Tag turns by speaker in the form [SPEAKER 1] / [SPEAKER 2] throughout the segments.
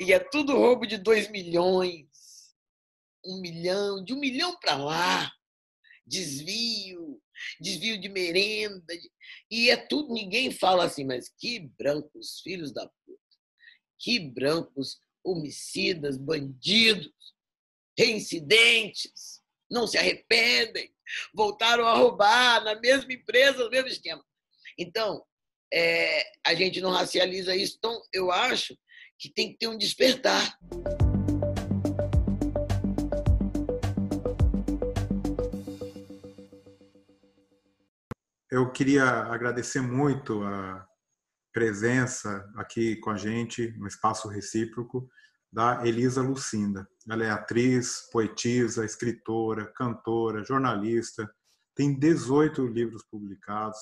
[SPEAKER 1] E é tudo roubo de dois milhões, um milhão, de um milhão para lá, desvio, desvio de merenda, e é tudo, ninguém fala assim, mas que brancos, filhos da puta, que brancos, homicidas, bandidos, reincidentes, não se arrependem, voltaram a roubar na mesma empresa, no mesmo esquema. Então, é, a gente não racializa isso, então eu acho que tem que ter um despertar.
[SPEAKER 2] Eu queria agradecer muito a presença aqui com a gente no Espaço Recíproco da Elisa Lucinda. Ela é atriz, poetisa, escritora, cantora, jornalista, tem 18 livros publicados,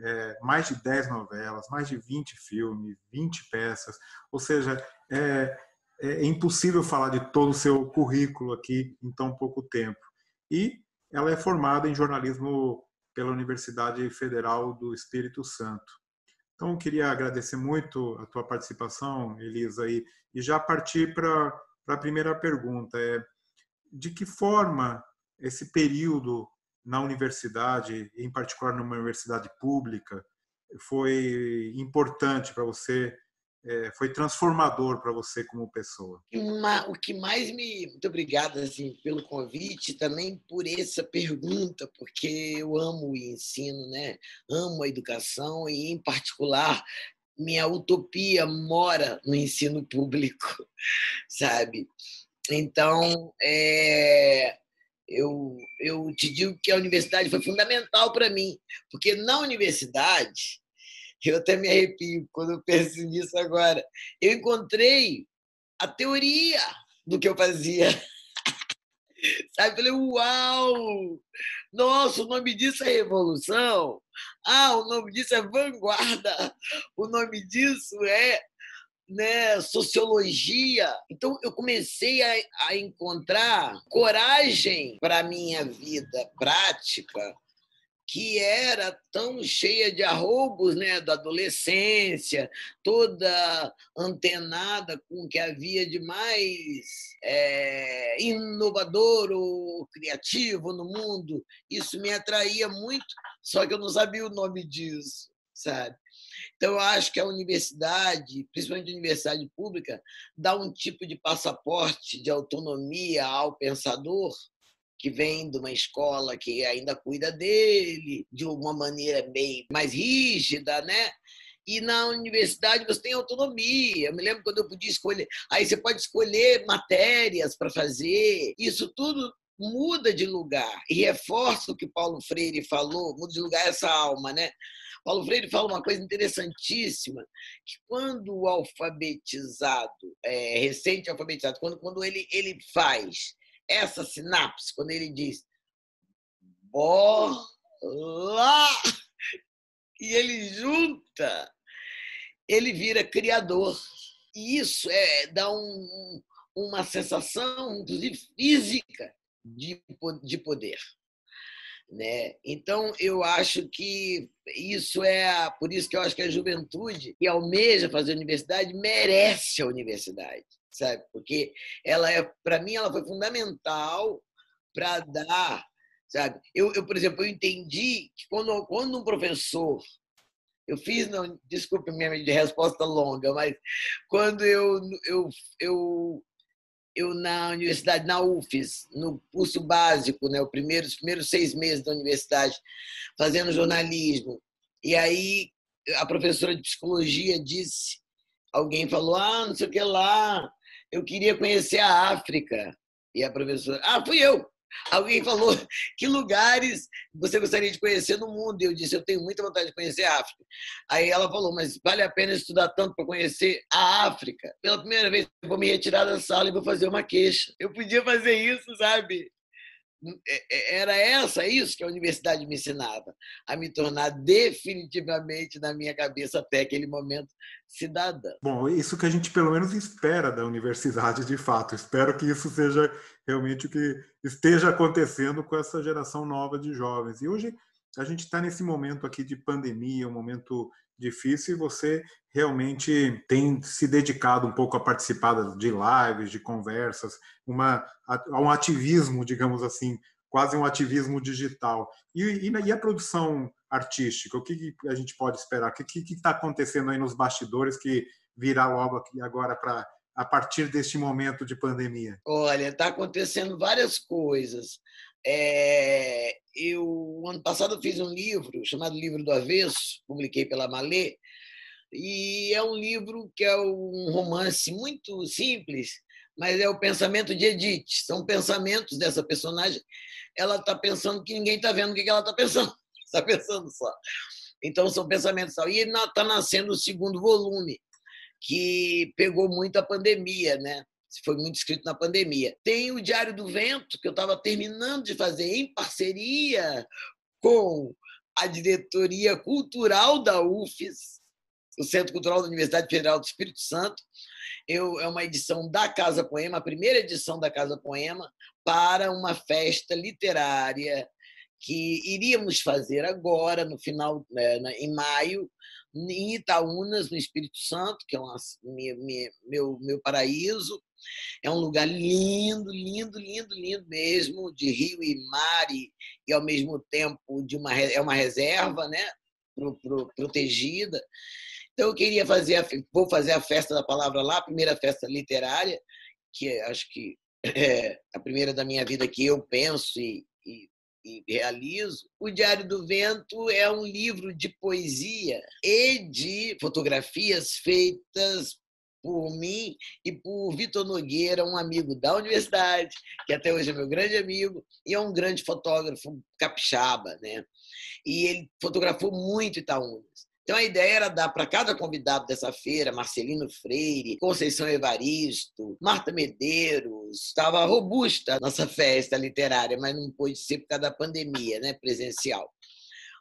[SPEAKER 2] é, mais de 10 novelas, mais de 20 filmes, 20 peças. Ou seja, é, é impossível falar de todo o seu currículo aqui em tão pouco tempo. E ela é formada em jornalismo pela Universidade Federal do Espírito Santo. Então, eu queria agradecer muito a tua participação, Elisa, e, e já partir para a primeira pergunta. É, de que forma esse período na universidade, em particular numa universidade pública, foi importante para você, é, foi transformador para você como pessoa?
[SPEAKER 1] O que mais me. Muito obrigado assim, pelo convite, também por essa pergunta, porque eu amo o ensino, né? amo a educação e, em particular, minha utopia mora no ensino público, sabe? Então, é, eu, eu te digo que a universidade foi fundamental para mim, porque na universidade, eu até me arrepio quando eu penso nisso agora, eu encontrei a teoria do que eu fazia. Sabe? Falei, uau! Nossa, o nome disso é revolução. Ah, o nome disso é vanguarda. O nome disso é né, sociologia. Então eu comecei a, a encontrar coragem para minha vida prática que era tão cheia de arroubos né, da adolescência, toda antenada com o que havia de mais é, inovador ou criativo no mundo. Isso me atraía muito, só que eu não sabia o nome disso, sabe? Então, eu acho que a universidade, principalmente a universidade pública, dá um tipo de passaporte de autonomia ao pensador que vem de uma escola que ainda cuida dele de uma maneira bem mais rígida, né? E na universidade você tem autonomia. Eu me lembro quando eu podia escolher. Aí você pode escolher matérias para fazer. Isso tudo muda de lugar e reforça o que Paulo Freire falou, muda de lugar essa alma, né? Paulo Freire fala uma coisa interessantíssima, que quando o alfabetizado, é, recente alfabetizado, quando, quando ele, ele faz essa sinapse, quando ele diz bola, e ele junta, ele vira criador. E isso é, dá um, uma sensação, inclusive física, de, de poder. Né? Então, eu acho que isso é por isso que eu acho que a juventude que almeja fazer universidade merece a universidade, sabe? Porque ela é, para mim, ela foi fundamental para dar, sabe? Eu, eu, por exemplo, eu entendi que quando, quando um professor eu fiz, não, desculpe minha resposta longa, mas quando eu, eu, eu eu na universidade, na UFES, no curso básico, né, os primeiros, os primeiros seis meses da universidade, fazendo jornalismo. E aí a professora de psicologia disse, alguém falou, ah, não sei o que lá, eu queria conhecer a África. E a professora, ah, fui eu. Alguém falou que lugares você gostaria de conhecer no mundo. E eu disse, eu tenho muita vontade de conhecer a África. Aí ela falou, mas vale a pena estudar tanto para conhecer a África? Pela primeira vez, eu vou me retirar da sala e vou fazer uma queixa. Eu podia fazer isso, sabe? É, é, era essa, isso que a universidade me ensinava, a me tornar definitivamente, na minha cabeça, até aquele momento, cidadã.
[SPEAKER 2] Bom, isso que a gente pelo menos espera da universidade de fato. Espero que isso seja realmente o que esteja acontecendo com essa geração nova de jovens. E hoje a gente está nesse momento aqui de pandemia, um momento difícil e você realmente tem se dedicado um pouco a participar de lives, de conversas, uma, a um ativismo, digamos assim, quase um ativismo digital. E, e, e a produção artística? O que, a gente pode esperar? O que está acontecendo aí nos bastidores que virá logo aqui agora para a partir deste momento de pandemia?
[SPEAKER 1] Olha, está acontecendo várias coisas. É, eu ano passado fiz um livro chamado Livro do Avesso, publiquei pela Malê, e é um livro que é um romance muito simples, mas é o pensamento de Edith. São pensamentos dessa personagem. Ela está pensando que ninguém está vendo o que ela está pensando. Está pensando só. Então, são pensamentos. E está nascendo o segundo volume, que pegou muito a pandemia, né? Foi muito escrito na pandemia. Tem o Diário do Vento, que eu estava terminando de fazer em parceria com a diretoria cultural da UFES, o Centro Cultural da Universidade Federal do Espírito Santo. Eu, é uma edição da Casa Poema, a primeira edição da Casa Poema, para uma festa literária que iríamos fazer agora, no final, né, em maio, em Itaúnas, no Espírito Santo, que é uma, meu, meu paraíso. É um lugar lindo, lindo, lindo, lindo mesmo, de rio e mar, e, e ao mesmo tempo de uma, é uma reserva né, pro, pro, protegida. Então, eu queria fazer, a, vou fazer a festa da palavra lá, a primeira festa literária, que é, acho que é a primeira da minha vida que eu penso e, e e realizo. O Diário do Vento é um livro de poesia e de fotografias feitas por mim e por Vitor Nogueira, um amigo da universidade, que até hoje é meu grande amigo, e é um grande fotógrafo capixaba, né? E ele fotografou muito Itaúnas. Então a ideia era dar para cada convidado dessa feira, Marcelino Freire, Conceição Evaristo, Marta Medeiros, estava robusta a nossa festa literária, mas não pôde ser por causa da pandemia, né, presencial.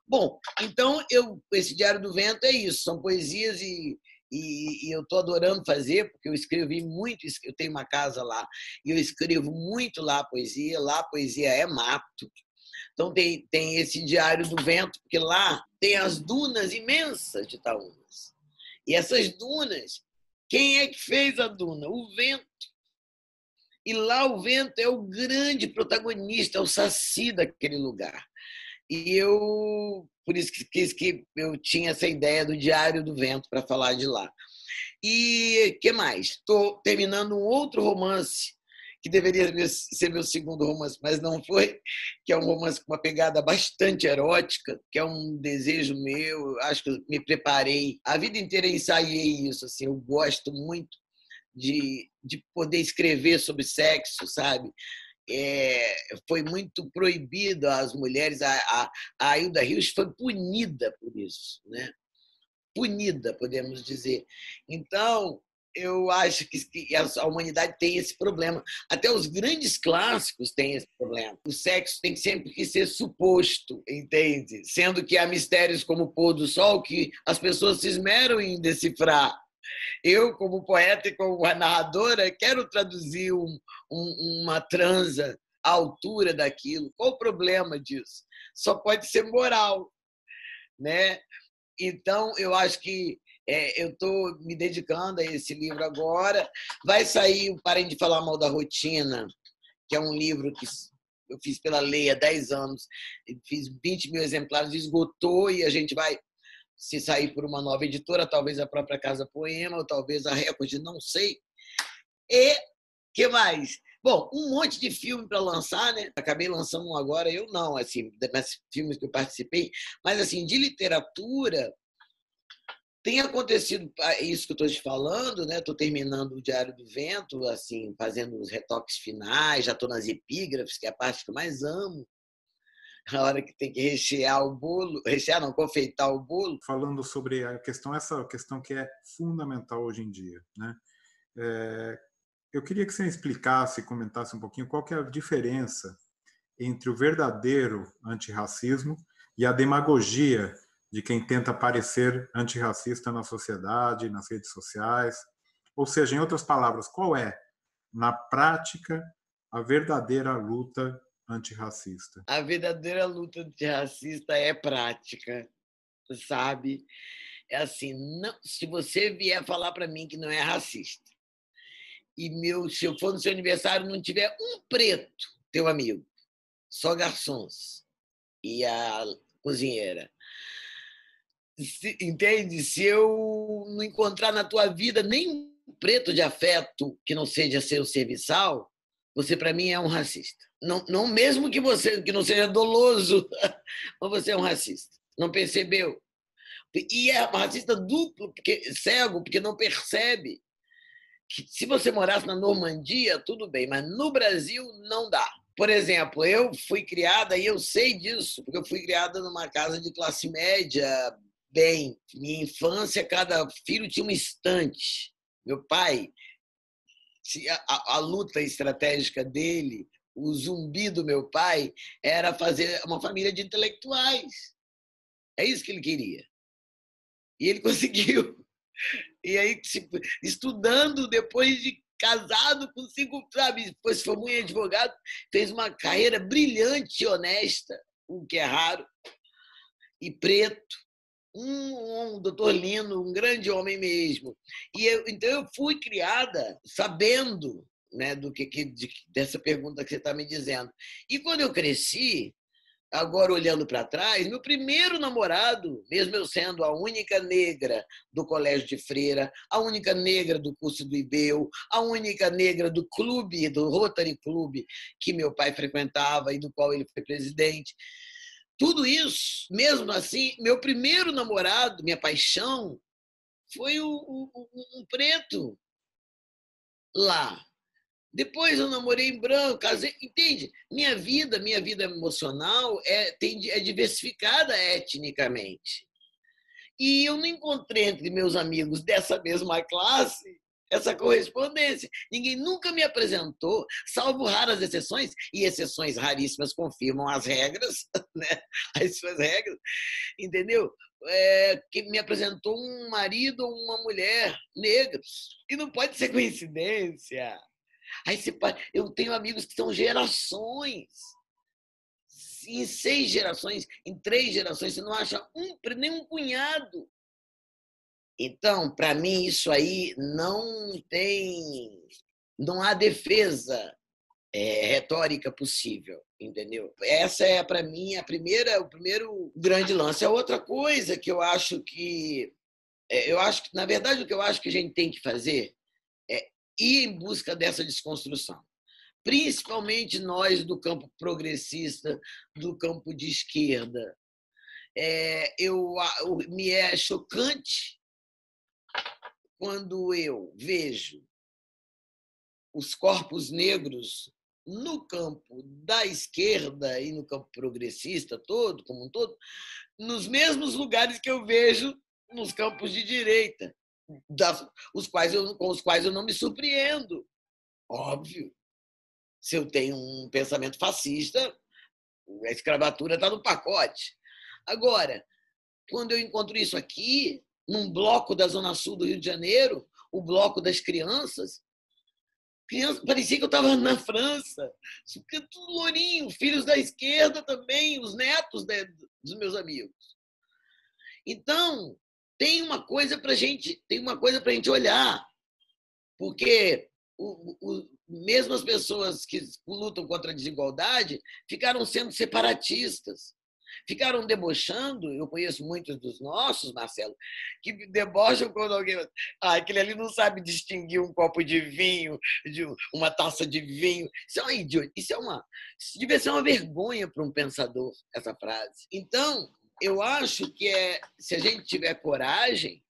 [SPEAKER 1] Bom, então eu, esse Diário do Vento é isso, são poesias e, e, e eu estou adorando fazer, porque eu escrevi muito, eu tenho uma casa lá, e eu escrevo muito lá poesia, lá poesia é mato, então tem, tem esse Diário do Vento, porque lá tem as dunas imensas de Itaúnas. E essas dunas, quem é que fez a duna? O vento. E lá o vento é o grande protagonista, é o saci daquele lugar. E eu, por isso que, que eu tinha essa ideia do Diário do Vento para falar de lá. E que mais? Estou terminando um outro romance que deveria ser meu segundo romance, mas não foi, que é um romance com uma pegada bastante erótica, que é um desejo meu, acho que me preparei, a vida inteira ensaiei isso, assim, eu gosto muito de, de poder escrever sobre sexo, sabe? É, foi muito proibido às mulheres, a, a, a Hilda Rios foi punida por isso, né? punida, podemos dizer. Então, eu acho que a humanidade tem esse problema. Até os grandes clássicos têm esse problema. O sexo tem sempre que ser suposto, entende? Sendo que há mistérios como o pôr do sol que as pessoas se esmeram em decifrar. Eu, como poeta e como narradora, quero traduzir um, um, uma transa à altura daquilo. Qual o problema disso? Só pode ser moral, né? Então, eu acho que é, eu estou me dedicando a esse livro agora. Vai sair o Parem de Falar Mal da Rotina, que é um livro que eu fiz pela lei há 10 anos. Fiz 20 mil exemplares, esgotou e a gente vai se sair por uma nova editora, talvez a própria Casa Poema, ou talvez a Record, não sei. E que mais? Bom, um monte de filme para lançar, né? Acabei lançando um agora, eu não, assim, das filmes que eu participei, mas assim, de literatura, tem acontecido ah, isso que eu estou te falando, né? Estou terminando o Diário do Vento, assim, fazendo os retoques finais, já estou nas epígrafes, que é a parte que eu mais amo. A hora que tem que rechear o bolo, rechear não, confeitar o bolo.
[SPEAKER 2] Falando sobre a questão, essa questão que é fundamental hoje em dia, né? É, eu queria que você explicasse, comentasse um pouquinho qual que é a diferença entre o verdadeiro antirracismo e a demagogia de quem tenta parecer antirracista na sociedade, nas redes sociais. Ou seja, em outras palavras, qual é, na prática, a verdadeira luta antirracista?
[SPEAKER 1] A verdadeira luta antirracista é prática, sabe? é assim, não, se você vier falar para mim que não é racista, e meu, se eu for no seu aniversário não tiver um preto, teu amigo, só garçons e a cozinheira, se, entende? Se eu não encontrar na tua vida nenhum preto de afeto que não seja seu serviçal, você para mim é um racista. Não, não mesmo que você que não seja doloso, mas você é um racista. Não percebeu? E é racista duplo, porque cego, porque não percebe que se você morasse na Normandia, tudo bem, mas no Brasil não dá. Por exemplo, eu fui criada, e eu sei disso, porque eu fui criada numa casa de classe média, bem. Minha infância, cada filho tinha uma estante. Meu pai, a, a luta estratégica dele, o zumbi do meu pai, era fazer uma família de intelectuais. É isso que ele queria. E ele conseguiu. E aí, estudando, depois de casado com cinco, sabe, depois formou em advogado, fez uma carreira brilhante e honesta, o que é raro, e preto, um, um doutor Lino, um grande homem mesmo. E eu, então eu fui criada sabendo né, do que, que de, dessa pergunta que você está me dizendo. E quando eu cresci, agora olhando para trás, meu primeiro namorado, mesmo eu sendo a única negra do colégio de freira, a única negra do curso do IBEU, a única negra do clube, do Rotary Club que meu pai frequentava e do qual ele foi presidente, tudo isso, mesmo assim, meu primeiro namorado, minha paixão, foi um preto lá. Depois eu namorei em branco, casei, entende? Minha vida, minha vida emocional é, tem, é diversificada etnicamente. E eu não encontrei entre meus amigos dessa mesma classe essa correspondência. Ninguém nunca me apresentou, salvo raras exceções, e exceções raríssimas confirmam as regras, né? as suas regras, entendeu? É, que me apresentou um marido ou uma mulher negros. E não pode ser coincidência. Aí você, eu tenho amigos que são gerações. Em seis gerações, em três gerações, você não acha um, nem um cunhado então, para mim, isso aí não tem. Não há defesa é, retórica possível, entendeu? Essa é, para mim, a primeira, o primeiro grande lance. A outra coisa que eu acho que. É, eu acho que, na verdade, o que eu acho que a gente tem que fazer é ir em busca dessa desconstrução. Principalmente nós do campo progressista, do campo de esquerda. É, eu, me é chocante quando eu vejo os corpos negros no campo da esquerda e no campo progressista todo, como um todo, nos mesmos lugares que eu vejo nos campos de direita, das, os quais eu, com os quais eu não me surpreendo. Óbvio. Se eu tenho um pensamento fascista, a escravatura está no pacote. Agora, quando eu encontro isso aqui, num bloco da Zona Sul do Rio de Janeiro, o bloco das crianças. Criança, parecia que eu estava na França. Tudo lourinho, filhos da esquerda também, os netos de, dos meus amigos. Então, tem uma coisa para gente, tem uma coisa para gente olhar, porque o, o, mesmo as pessoas que lutam contra a desigualdade ficaram sendo separatistas ficaram debochando. Eu conheço muitos dos nossos, Marcelo, que debocham quando alguém. Ah, aquele ali não sabe distinguir um copo de vinho, de uma taça de vinho. Isso é uma idiota. Isso é uma. Isso devia ser uma vergonha para um pensador, essa frase. Então, eu acho que é, se a gente tiver coragem,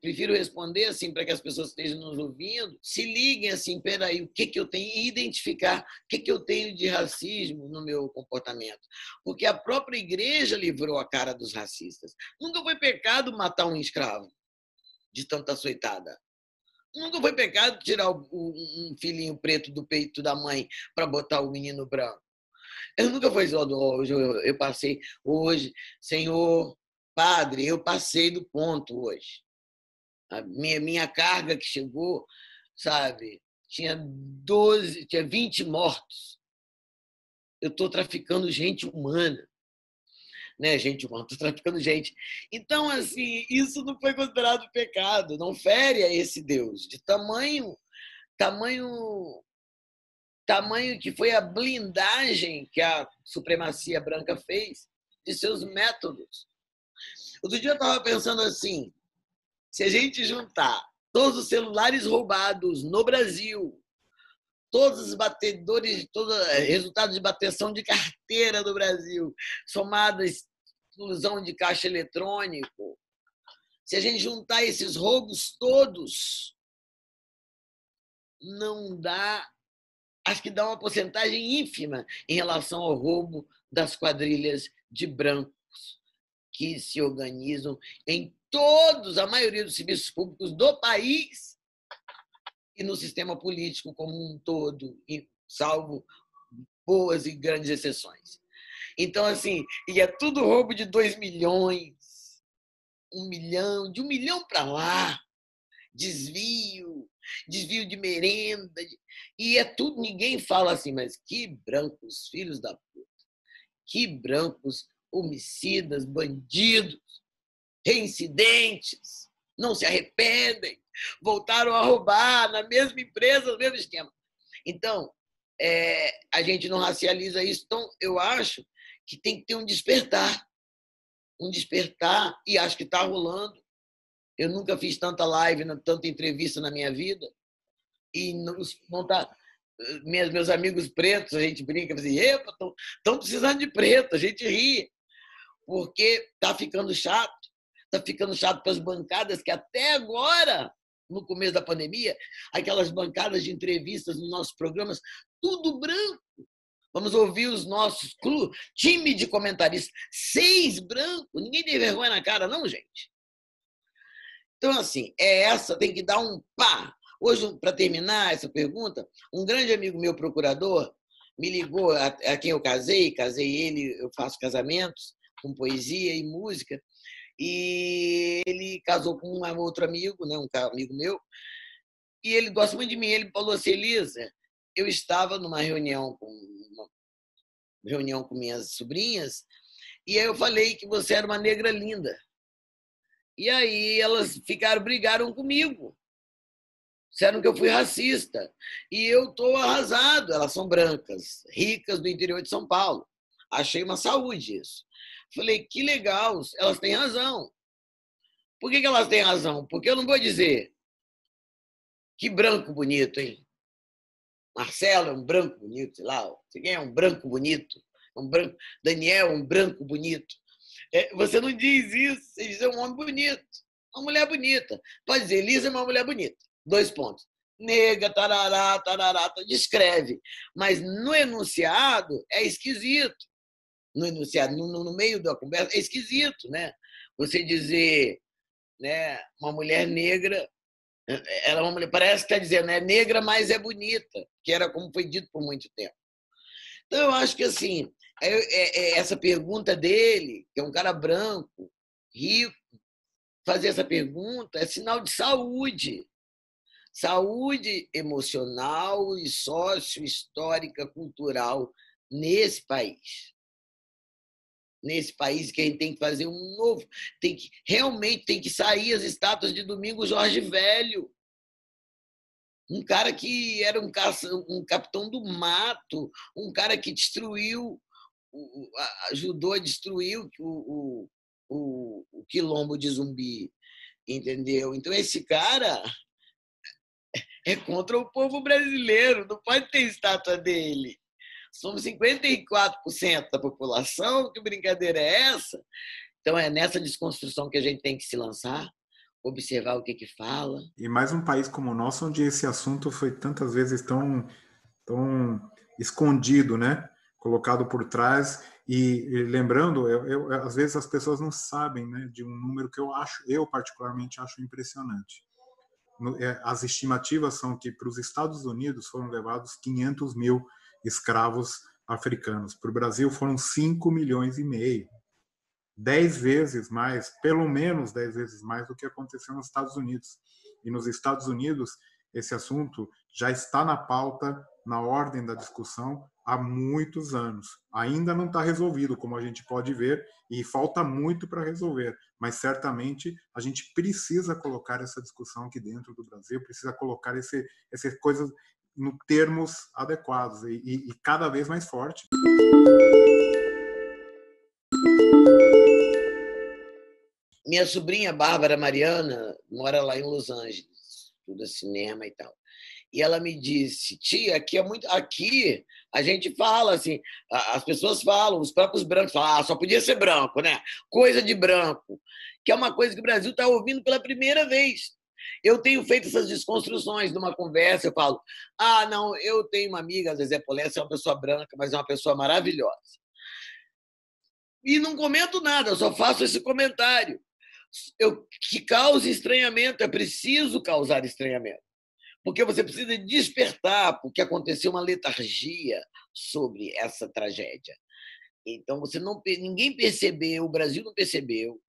[SPEAKER 1] prefiro responder assim para que as pessoas estejam nos ouvindo, se liguem assim, peraí, o que, que eu tenho e identificar o que, que eu tenho de racismo no meu comportamento. Porque a própria igreja livrou a cara dos racistas. Nunca foi pecado matar um escravo de tanta açoitada. Nunca foi pecado tirar um filhinho preto do peito da mãe para botar o menino branco. Eu nunca só hoje. Eu passei hoje, Senhor, Padre, eu passei do ponto hoje. A minha, minha carga que chegou, sabe, tinha 12, tinha 20 mortos. Eu estou traficando gente humana. né? Gente humana, estou traficando gente. Então, assim, isso não foi considerado pecado, não fere a esse Deus. De tamanho, tamanho, tamanho que foi a blindagem que a supremacia branca fez de seus métodos. Outro dia eu estava pensando assim, se a gente juntar todos os celulares roubados no Brasil, todos os batedores, todos eh, resultados de bateção de carteira do Brasil, somadas exclusão de caixa eletrônico, se a gente juntar esses roubos todos, não dá, acho que dá uma porcentagem ínfima em relação ao roubo das quadrilhas de brancos que se organizam em todos, a maioria dos serviços públicos do país e no sistema político como um todo, salvo boas e grandes exceções. Então, assim, e é tudo roubo de 2 milhões, um milhão, de um milhão para lá, desvio, desvio de merenda, e é tudo, ninguém fala assim, mas que brancos, filhos da puta, que brancos, homicidas, bandidos, reincidentes, não se arrependem, voltaram a roubar na mesma empresa, no mesmo esquema. Então, é, a gente não racializa isso. Então, eu acho que tem que ter um despertar. Um despertar, e acho que está rolando. Eu nunca fiz tanta live, tanta entrevista na minha vida. E não está. Meus amigos pretos, a gente brinca assim, estão precisando de preto, a gente ri, porque está ficando chato está ficando chato para as bancadas que até agora, no começo da pandemia, aquelas bancadas de entrevistas nos nossos programas, tudo branco. Vamos ouvir os nossos clube, time de comentaristas, seis brancos. Ninguém tem vergonha na cara, não, gente. Então, assim, é essa, tem que dar um pá. Hoje, para terminar essa pergunta, um grande amigo meu, procurador, me ligou, a, a quem eu casei, casei ele, eu faço casamentos com poesia e música, e ele casou com um outro amigo, né, um amigo meu, e ele gosta muito de mim. Ele falou assim, Elisa, eu estava numa reunião com uma reunião com minhas sobrinhas, e aí eu falei que você era uma negra linda. E aí elas ficaram, brigaram comigo. Disseram que eu fui racista. E eu estou arrasado. Elas são brancas, ricas do interior de São Paulo. Achei uma saúde isso. Falei, que legal, elas têm razão. Por que, que elas têm razão? Porque eu não vou dizer que branco bonito, hein? Marcelo é um branco bonito, sei lá, você é um branco bonito, um branco, Daniel é um branco bonito. É, você não diz isso, você diz é um homem bonito, uma mulher bonita. Pode dizer, Elisa é uma mulher bonita. Dois pontos. Nega, tarará, tarará, descreve. Mas no enunciado é esquisito no enunciado, no, no meio da conversa, é esquisito, né? Você dizer, né, uma mulher negra, ela é uma mulher, parece que está dizendo, é negra, mas é bonita, que era como foi dito por muito tempo. Então, eu acho que, assim, é, é, é essa pergunta dele, que é um cara branco, rico, fazer essa pergunta é sinal de saúde. Saúde emocional e sócio-histórica, cultural nesse país nesse país que a gente tem que fazer um novo, tem que realmente tem que sair as estátuas de Domingo Jorge Velho. Um cara que era um, caça, um capitão do mato, um cara que destruiu, ajudou a destruir o, o, o, o quilombo de zumbi, entendeu? Então esse cara é contra o povo brasileiro, não pode ter estátua dele. Somos 54% da população, que brincadeira é essa? Então é nessa desconstrução que a gente tem que se lançar, observar o que que fala.
[SPEAKER 2] E mais um país como o nosso, onde esse assunto foi tantas vezes tão, tão escondido, né? Colocado por trás e, e lembrando, eu, eu, às vezes as pessoas não sabem, né? De um número que eu acho, eu particularmente acho impressionante. É, as estimativas são que para os Estados Unidos foram levados 500 mil escravos africanos. Para o Brasil foram 5 milhões e meio. Dez vezes mais, pelo menos dez vezes mais do que aconteceu nos Estados Unidos. E nos Estados Unidos, esse assunto já está na pauta na ordem da discussão há muitos anos. Ainda não está resolvido, como a gente pode ver, e falta muito para resolver. Mas certamente a gente precisa colocar essa discussão aqui dentro do Brasil, precisa colocar esse, essas coisas no termos adequados e, e, e cada vez mais forte.
[SPEAKER 1] Minha sobrinha Bárbara Mariana mora lá em Los Angeles, estuda cinema e tal. E ela me disse, tia, aqui é muito. Aqui a gente fala assim, as pessoas falam, os próprios brancos falam, ah, só podia ser branco, né? Coisa de branco. Que é uma coisa que o Brasil está ouvindo pela primeira vez. Eu tenho feito essas desconstruções numa conversa, eu falo, ah, não, eu tenho uma amiga, Zezé Polessa é uma pessoa branca, mas é uma pessoa maravilhosa. E não comento nada, eu só faço esse comentário. Eu, que cause estranhamento, é preciso causar estranhamento porque você precisa despertar, porque aconteceu uma letargia sobre essa tragédia. Então você não ninguém percebeu, o Brasil não percebeu,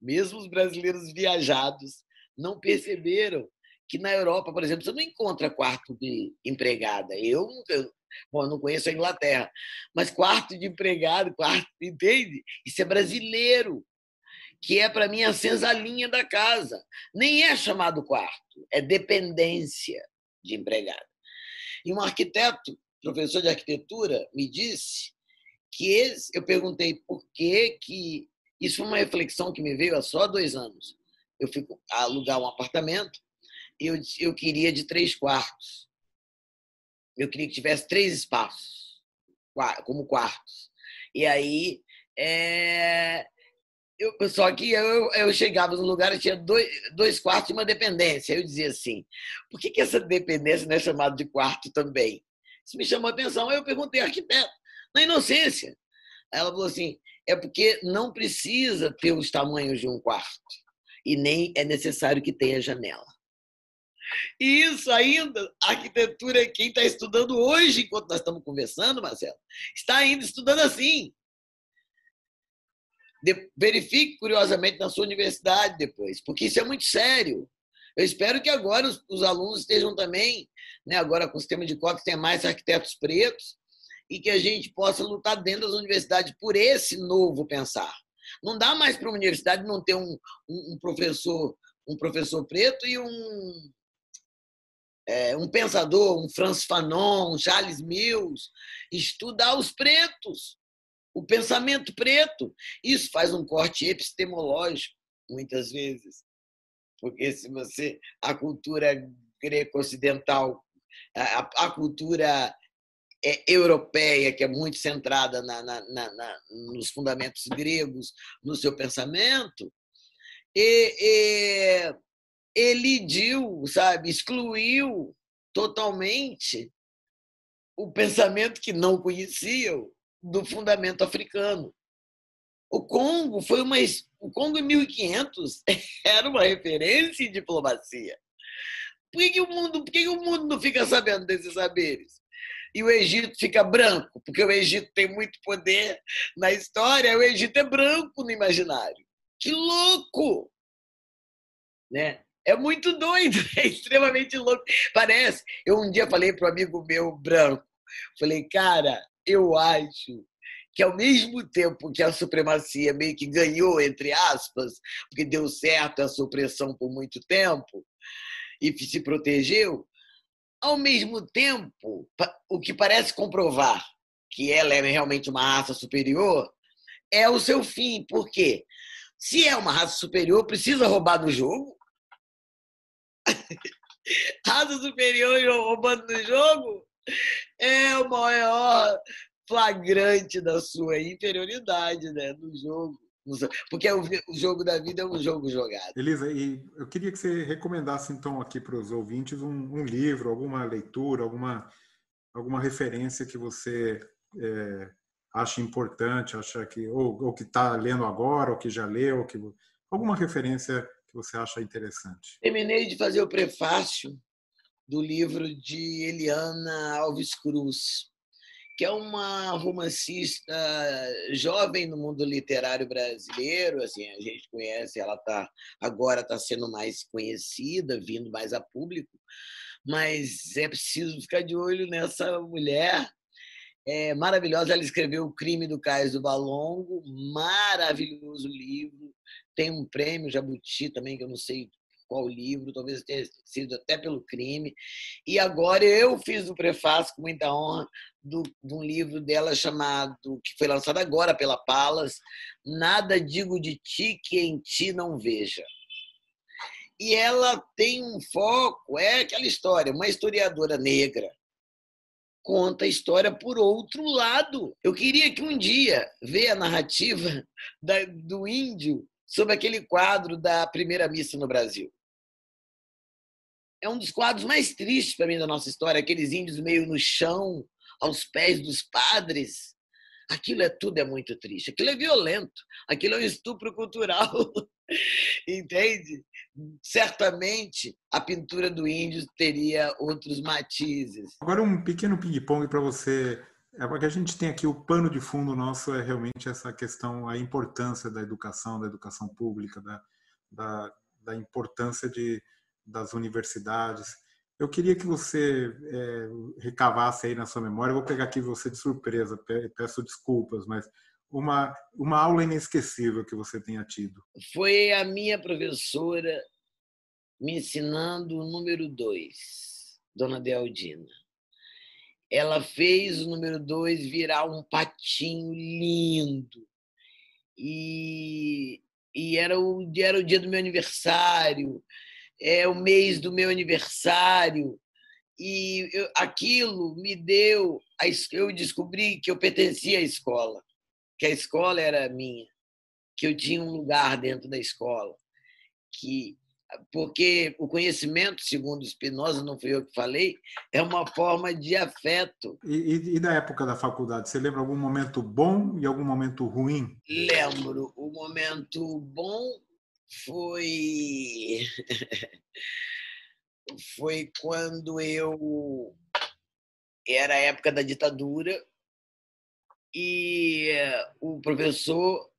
[SPEAKER 1] mesmo os brasileiros viajados não perceberam que na Europa, por exemplo, você não encontra quarto de empregada. Eu nunca, bom, não conheço a Inglaterra, mas quarto de empregado, quarto, entende? Isso é brasileiro que é para mim a senzalinha da casa. Nem é chamado quarto, é dependência de empregado. E um arquiteto, professor de arquitetura, me disse que esse, eu perguntei por que que isso foi uma reflexão que me veio há só dois anos. Eu fui alugar um apartamento e eu, eu queria de três quartos. Eu queria que tivesse três espaços como quartos. E aí é, eu, só que eu, eu chegava no lugar e tinha dois, dois quartos e uma dependência. Eu dizia assim: por que, que essa dependência não é chamada de quarto também? Isso me chamou a atenção. Aí eu perguntei ao arquiteto, na inocência. Ela falou assim: é porque não precisa ter os tamanhos de um quarto e nem é necessário que tenha janela. E isso ainda, arquitetura, quem está estudando hoje, enquanto nós estamos conversando, Marcelo, está ainda estudando assim verifique curiosamente na sua universidade depois, porque isso é muito sério. Eu espero que agora os, os alunos estejam também, né, agora com o sistema de cotas, tenha mais arquitetos pretos e que a gente possa lutar dentro das universidades por esse novo pensar. Não dá mais para uma universidade não ter um, um, um, professor um professor preto e um é, um pensador, um Francis Fanon, um Charles Mills, estudar os pretos o pensamento preto. Isso faz um corte epistemológico, muitas vezes. Porque se você. A cultura greco-ocidental, a, a, cultura é, europeia, que é muito centrada na, na, na, nos fundamentos gregos, no seu pensamento, e, e, elidiu, sabe, excluiu totalmente o pensamento que não conheciam do fundamento africano. O Congo foi uma o Congo em 1500 era uma referência em diplomacia. Por que, que o mundo, por que, que o mundo não fica sabendo desses saberes? E o Egito fica branco, porque o Egito tem muito poder na história, o Egito é branco no imaginário. Que louco! Né? É muito doido, é extremamente louco. Parece. Eu um dia falei para um amigo meu branco, falei, cara, eu acho que ao mesmo tempo que a supremacia meio que ganhou, entre aspas, porque deu certo a supressão por muito tempo e se protegeu, ao mesmo tempo, o que parece comprovar que ela é realmente uma raça superior é o seu fim. Por quê? Se é uma raça superior, precisa roubar no jogo? raça superior roubando no jogo? é o maior flagrante da sua inferioridade né, no jogo. Porque o jogo da vida é um jogo jogado.
[SPEAKER 2] Elisa, e eu queria que você recomendasse então aqui para os ouvintes um, um, livro, alguma leitura, alguma, alguma referência que você é, acha importante, acha que ou, ou que está lendo agora, ou que já leu, ou que alguma referência que você acha interessante.
[SPEAKER 1] Terminei de fazer o prefácio do livro de Eliana Alves Cruz, que é uma romancista jovem no mundo literário brasileiro, assim, a gente conhece, ela tá agora está sendo mais conhecida, vindo mais a público, mas é preciso ficar de olho nessa mulher é maravilhosa. Ela escreveu O Crime do Cais do Balongo, maravilhoso livro. Tem um prêmio Jabuti também, que eu não sei qual livro, talvez tenha sido até pelo crime. E agora eu fiz o prefácio com muita honra do, de um livro dela chamado, que foi lançado agora pela Palas, Nada Digo de Ti que em Ti Não Veja. E ela tem um foco, é aquela história, uma historiadora negra conta a história por outro lado. Eu queria que um dia ver a narrativa da, do índio sobre aquele quadro da primeira missa no Brasil. É um dos quadros mais tristes para mim da nossa história, aqueles índios meio no chão, aos pés dos padres. Aquilo é tudo é muito triste. Aquilo é violento. Aquilo é um estupro cultural. Entende? Certamente a pintura do índio teria outros matizes.
[SPEAKER 2] Agora um pequeno ping-pong para você. É porque a gente tem aqui o pano de fundo nosso é realmente essa questão, a importância da educação, da educação pública, da, da, da importância de, das universidades. Eu queria que você é, recavasse aí na sua memória. Vou pegar aqui você de surpresa, peço desculpas, mas uma, uma aula inesquecível que você tenha tido.
[SPEAKER 1] Foi a minha professora me ensinando o número dois, Dona Dealdina. Ela fez o número dois virar um patinho lindo. E, e era, o, era o dia do meu aniversário é o mês do meu aniversário e eu, aquilo me deu eu descobri que eu pertencia à escola que a escola era minha que eu tinha um lugar dentro da escola que porque o conhecimento, segundo Spinoza, não fui eu que falei, é uma forma de afeto.
[SPEAKER 2] E, e, e, da época da faculdade, você lembra algum momento bom e algum momento ruim?
[SPEAKER 1] Lembro. O momento bom foi foi quando eu era a época da ditadura e o professor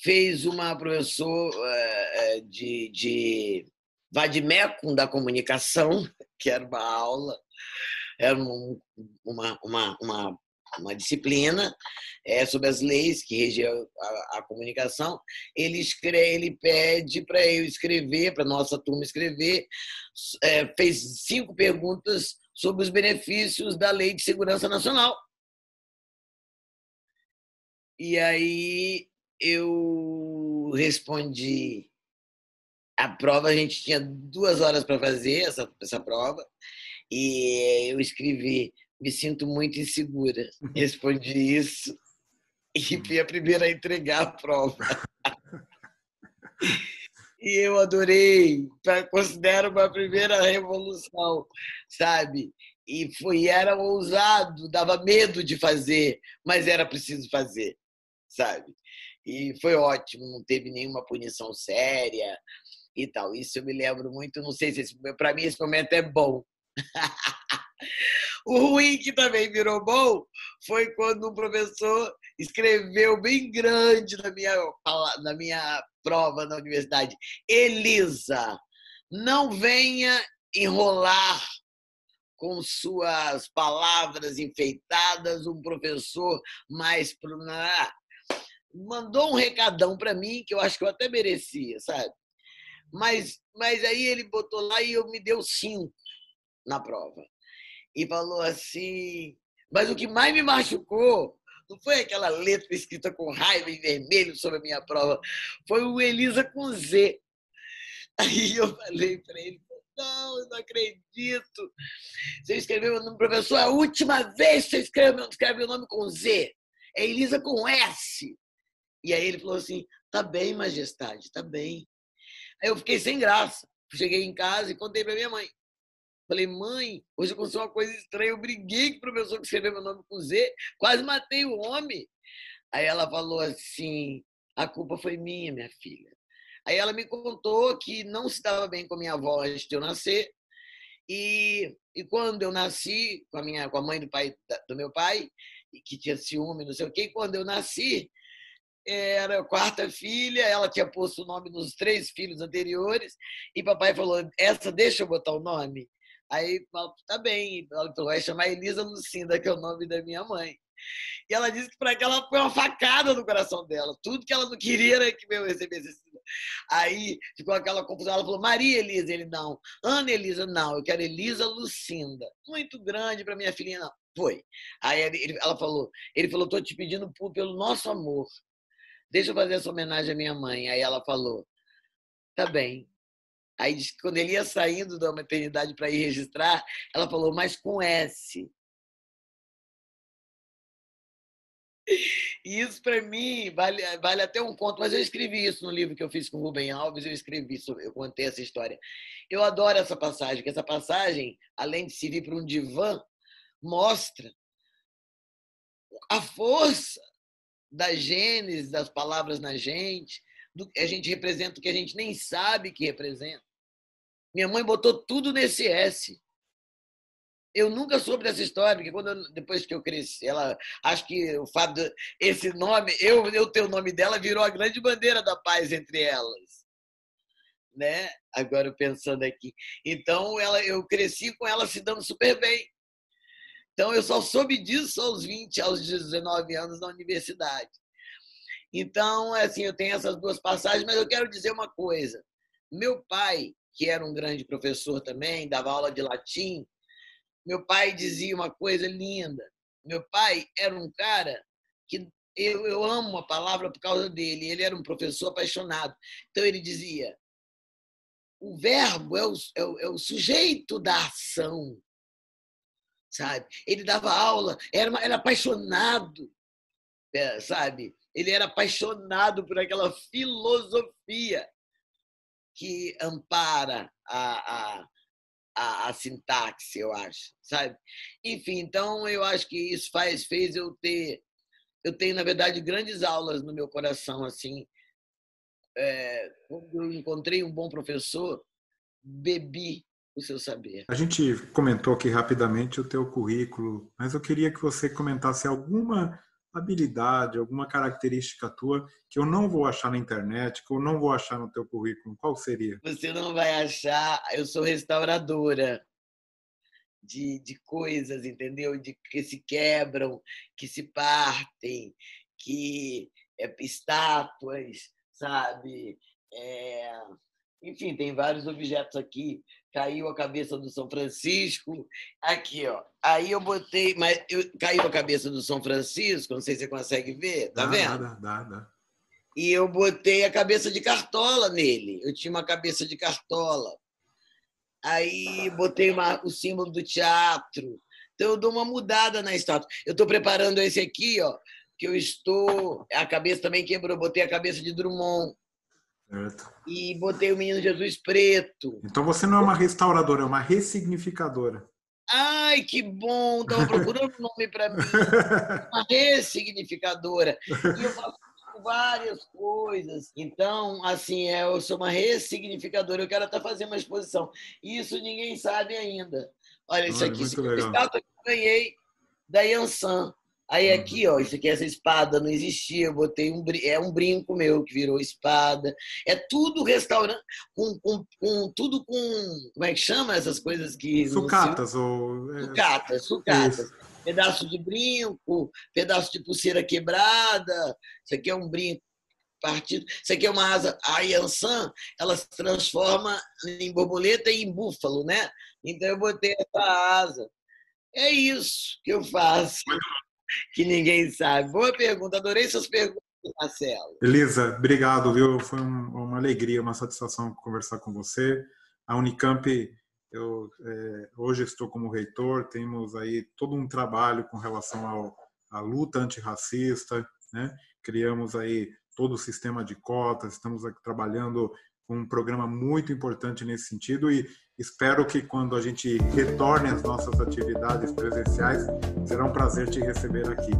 [SPEAKER 1] fez uma professor eh, de, de vademecum da comunicação, que era uma aula, era uma, uma, uma uma disciplina é, sobre as leis que regiam a, a comunicação, ele, escreve, ele pede para eu escrever, para nossa turma escrever, é, fez cinco perguntas sobre os benefícios da Lei de Segurança Nacional. E aí eu respondi. A prova, a gente tinha duas horas para fazer essa, essa prova, e eu escrevi me sinto muito insegura. Respondi isso e fui a primeira a entregar a prova. E eu adorei, considero uma primeira revolução, sabe? E foi era ousado, dava medo de fazer, mas era preciso fazer, sabe? E foi ótimo, não teve nenhuma punição séria e tal. Isso eu me lembro muito, não sei se para mim esse momento é bom. O ruim que também virou bom foi quando um professor escreveu bem grande na minha, na minha prova na universidade: Elisa, não venha enrolar com suas palavras enfeitadas um professor mais. Mandou um recadão para mim que eu acho que eu até merecia, sabe? Mas, mas aí ele botou lá e eu me deu cinco na prova e falou assim. Mas o que mais me machucou não foi aquela letra escrita com raiva em vermelho sobre a minha prova, foi o Elisa com Z. Aí eu falei para ele, não, eu não acredito. Você escreveu meu nome, professor, é a última vez que você escreve, escreve meu nome com Z. É Elisa com S. E aí ele falou assim, tá bem, majestade, tá bem. Aí eu fiquei sem graça. Cheguei em casa e contei para minha mãe. Falei, mãe, hoje aconteceu uma coisa estranha. Eu briguei com o professor que escreveu meu nome com Z, quase matei o homem. Aí ela falou assim: a culpa foi minha, minha filha. Aí ela me contou que não se dava bem com a minha avó antes de eu nascer. E, e quando eu nasci, com a, minha, com a mãe do, pai, do meu pai, que tinha ciúme, não sei o quê, quando eu nasci, era a quarta filha, ela tinha posto o nome nos três filhos anteriores, e papai falou: essa deixa eu botar o nome. Aí falo, tá bem, ela falou, vai chamar Elisa Lucinda, que é o nome da minha mãe. E ela disse que para ela foi uma facada no coração dela. Tudo que ela não queria era que eu recebesse esse Aí ficou aquela confusão. Ela falou, Maria Elisa. Ele, não. Ana Elisa, não. Eu quero Elisa Lucinda. Muito grande para minha filhinha, não. Foi. Aí ele, ela falou, ele falou, estou te pedindo pelo nosso amor. Deixa eu fazer essa homenagem à minha mãe. Aí ela falou, tá bem. Aí quando ele ia saindo da maternidade para ir registrar, ela falou, mas com S. E isso para mim vale, vale até um conto, mas eu escrevi isso no livro que eu fiz com o Rubem Alves, eu escrevi isso, eu contei essa história. Eu adoro essa passagem, que essa passagem, além de servir para um divã, mostra a força da gênese das palavras na gente, do a gente representa o que a gente nem sabe que representa. Minha mãe botou tudo nesse S eu nunca soube dessa história, porque quando eu, depois que eu cresci, ela acho que o fato de, esse nome, eu eu ter o nome dela virou a grande bandeira da paz entre elas. Né? Agora pensando aqui. Então ela eu cresci com ela se dando super bem. Então eu só soube disso aos 20, aos 19 anos na universidade. Então, assim, eu tenho essas duas passagens, mas eu quero dizer uma coisa. Meu pai, que era um grande professor também, dava aula de latim, meu pai dizia uma coisa linda. Meu pai era um cara que eu, eu amo a palavra por causa dele. Ele era um professor apaixonado. Então ele dizia: o verbo é o, é o, é o sujeito da ação, sabe? Ele dava aula, era, era apaixonado, é, sabe? Ele era apaixonado por aquela filosofia que ampara a, a, a, a, sintaxe, eu acho, sabe? Enfim, então eu acho que isso faz fez eu ter eu tenho na verdade grandes aulas no meu coração assim. É, quando eu encontrei um bom professor, bebi o seu saber.
[SPEAKER 2] A gente comentou aqui rapidamente o teu currículo, mas eu queria que você comentasse alguma habilidade, alguma característica tua que eu não vou achar na internet, que eu não vou achar no teu currículo, qual seria?
[SPEAKER 1] Você não vai achar, eu sou restauradora de, de coisas, entendeu? De que se quebram, que se partem, que é, estátuas, sabe? É, enfim, tem vários objetos aqui caiu a cabeça do São Francisco. Aqui, ó. Aí eu botei, mas eu, caiu a cabeça do São Francisco, não sei se você consegue ver, tá
[SPEAKER 2] dá,
[SPEAKER 1] vendo?
[SPEAKER 2] Dá, dá, dá.
[SPEAKER 1] E eu botei a cabeça de cartola nele. Eu tinha uma cabeça de cartola. Aí botei uma, o símbolo do teatro. Então eu dou uma mudada na estátua. Eu estou preparando esse aqui, ó, que eu estou. A cabeça também quebrou. Botei a cabeça de Drummond. Certo. E botei o Menino Jesus preto.
[SPEAKER 2] Então você não é uma restauradora, é uma ressignificadora.
[SPEAKER 1] Ai, que bom! Estava procurando um nome para mim. Uma ressignificadora. E eu faço várias coisas. Então, assim, é, eu sou uma ressignificadora. Eu quero até fazer uma exposição. Isso ninguém sabe ainda. Olha, isso aqui, isso aqui, que eu ganhei da Yansan. Aí uhum. aqui, ó, isso aqui, essa espada não existia, eu botei um, é um brinco meu que virou espada. É tudo restaurante, com, com, com tudo com, como é que chama essas coisas que...
[SPEAKER 2] Sucatas ou...
[SPEAKER 1] É, sucatas, sucatas. Isso. Pedaço de brinco, pedaço de pulseira quebrada, isso aqui é um brinco partido. Isso aqui é uma asa. A Yansan, ela se transforma em borboleta e em búfalo, né? Então eu botei essa asa. É isso que eu faço que ninguém sabe. Boa pergunta, adorei suas perguntas, Marcelo.
[SPEAKER 2] Elisa, obrigado, viu? Foi uma alegria, uma satisfação conversar com você. A Unicamp, eu é, hoje estou como reitor, temos aí todo um trabalho com relação ao, à luta antirracista, né? Criamos aí todo o sistema de cotas, estamos aqui trabalhando um programa muito importante nesse sentido e Espero que quando a gente retorne às nossas atividades presenciais, será um prazer te receber aqui.